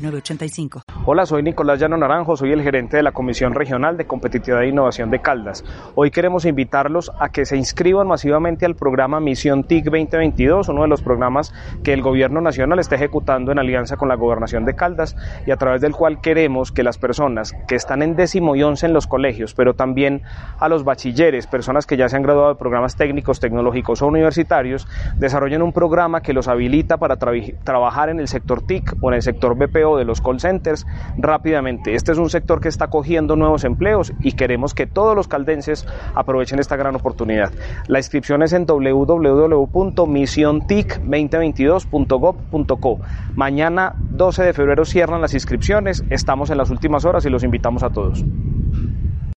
8985. Hola, soy Nicolás Llano Naranjo, soy el gerente de la Comisión Regional de Competitividad e Innovación de Caldas. Hoy queremos invitarlos a que se inscriban masivamente al programa Misión TIC 2022, uno de los programas que el Gobierno Nacional está ejecutando en alianza con la Gobernación de Caldas y a través del cual queremos que las personas que están en décimo y once en los colegios, pero también a los bachilleres, personas que ya se han graduado de programas técnicos, tecnológicos o universitarios, desarrollen un programa que los habilita para trabajar en el sector TIC o en el sector BPO de los call centers rápidamente. Este es un sector que está cogiendo nuevos empleos y queremos que todos los caldenses aprovechen esta gran oportunidad. La inscripción es en www.misiontic2022.gov.co. Mañana 12 de febrero cierran las inscripciones, estamos en las últimas horas y los invitamos a todos.